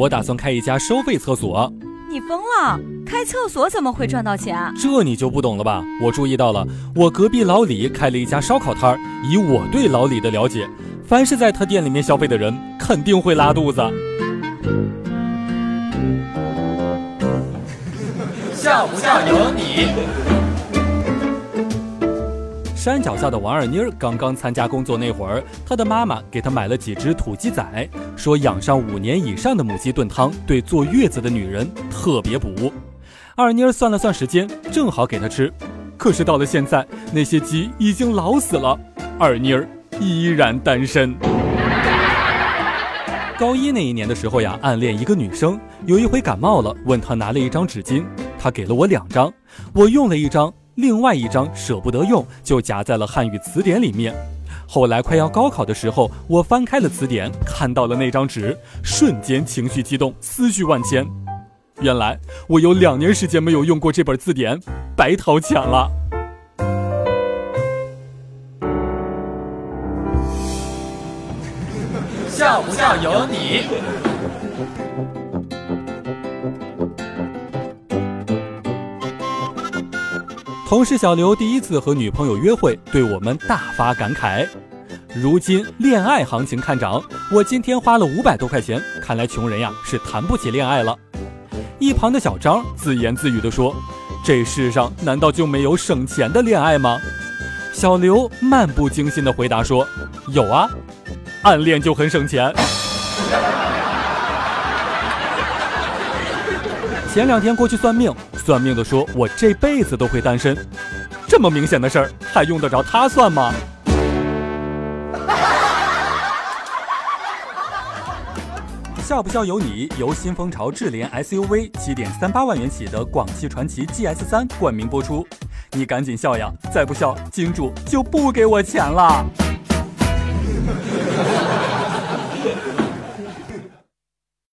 我打算开一家收费厕所。你疯了？开厕所怎么会赚到钱？这你就不懂了吧？我注意到了，我隔壁老李开了一家烧烤摊儿。以我对老李的了解，凡是在他店里面消费的人，肯定会拉肚子。像不像有你？山脚下的王二妮儿刚刚参加工作那会儿，她的妈妈给她买了几只土鸡仔，说养上五年以上的母鸡炖汤对坐月子的女人特别补。二妮儿算了算时间，正好给她吃。可是到了现在，那些鸡已经老死了，二妮儿依然单身。高一那一年的时候呀，暗恋一个女生，有一回感冒了，问她拿了一张纸巾。她给了我两张，我用了一张，另外一张舍不得用，就夹在了汉语词典里面。后来快要高考的时候，我翻开了词典，看到了那张纸，瞬间情绪激动，思绪万千。原来我有两年时间没有用过这本字典，白掏钱了。笑不笑由你？同事小刘第一次和女朋友约会，对我们大发感慨。如今恋爱行情看涨，我今天花了五百多块钱，看来穷人呀是谈不起恋爱了。一旁的小张自言自语地说：“这世上难道就没有省钱的恋爱吗？”小刘漫不经心地回答说：“有啊，暗恋就很省钱。”前两天过去算命。算命的说：“我这辈子都会单身，这么明显的事儿，还用得着他算吗？” 笑不笑由你。由新风潮智联 SUV 七点三八万元起的广汽传祺 GS 三冠名播出，你赶紧笑呀！再不笑，金主就不给我钱了。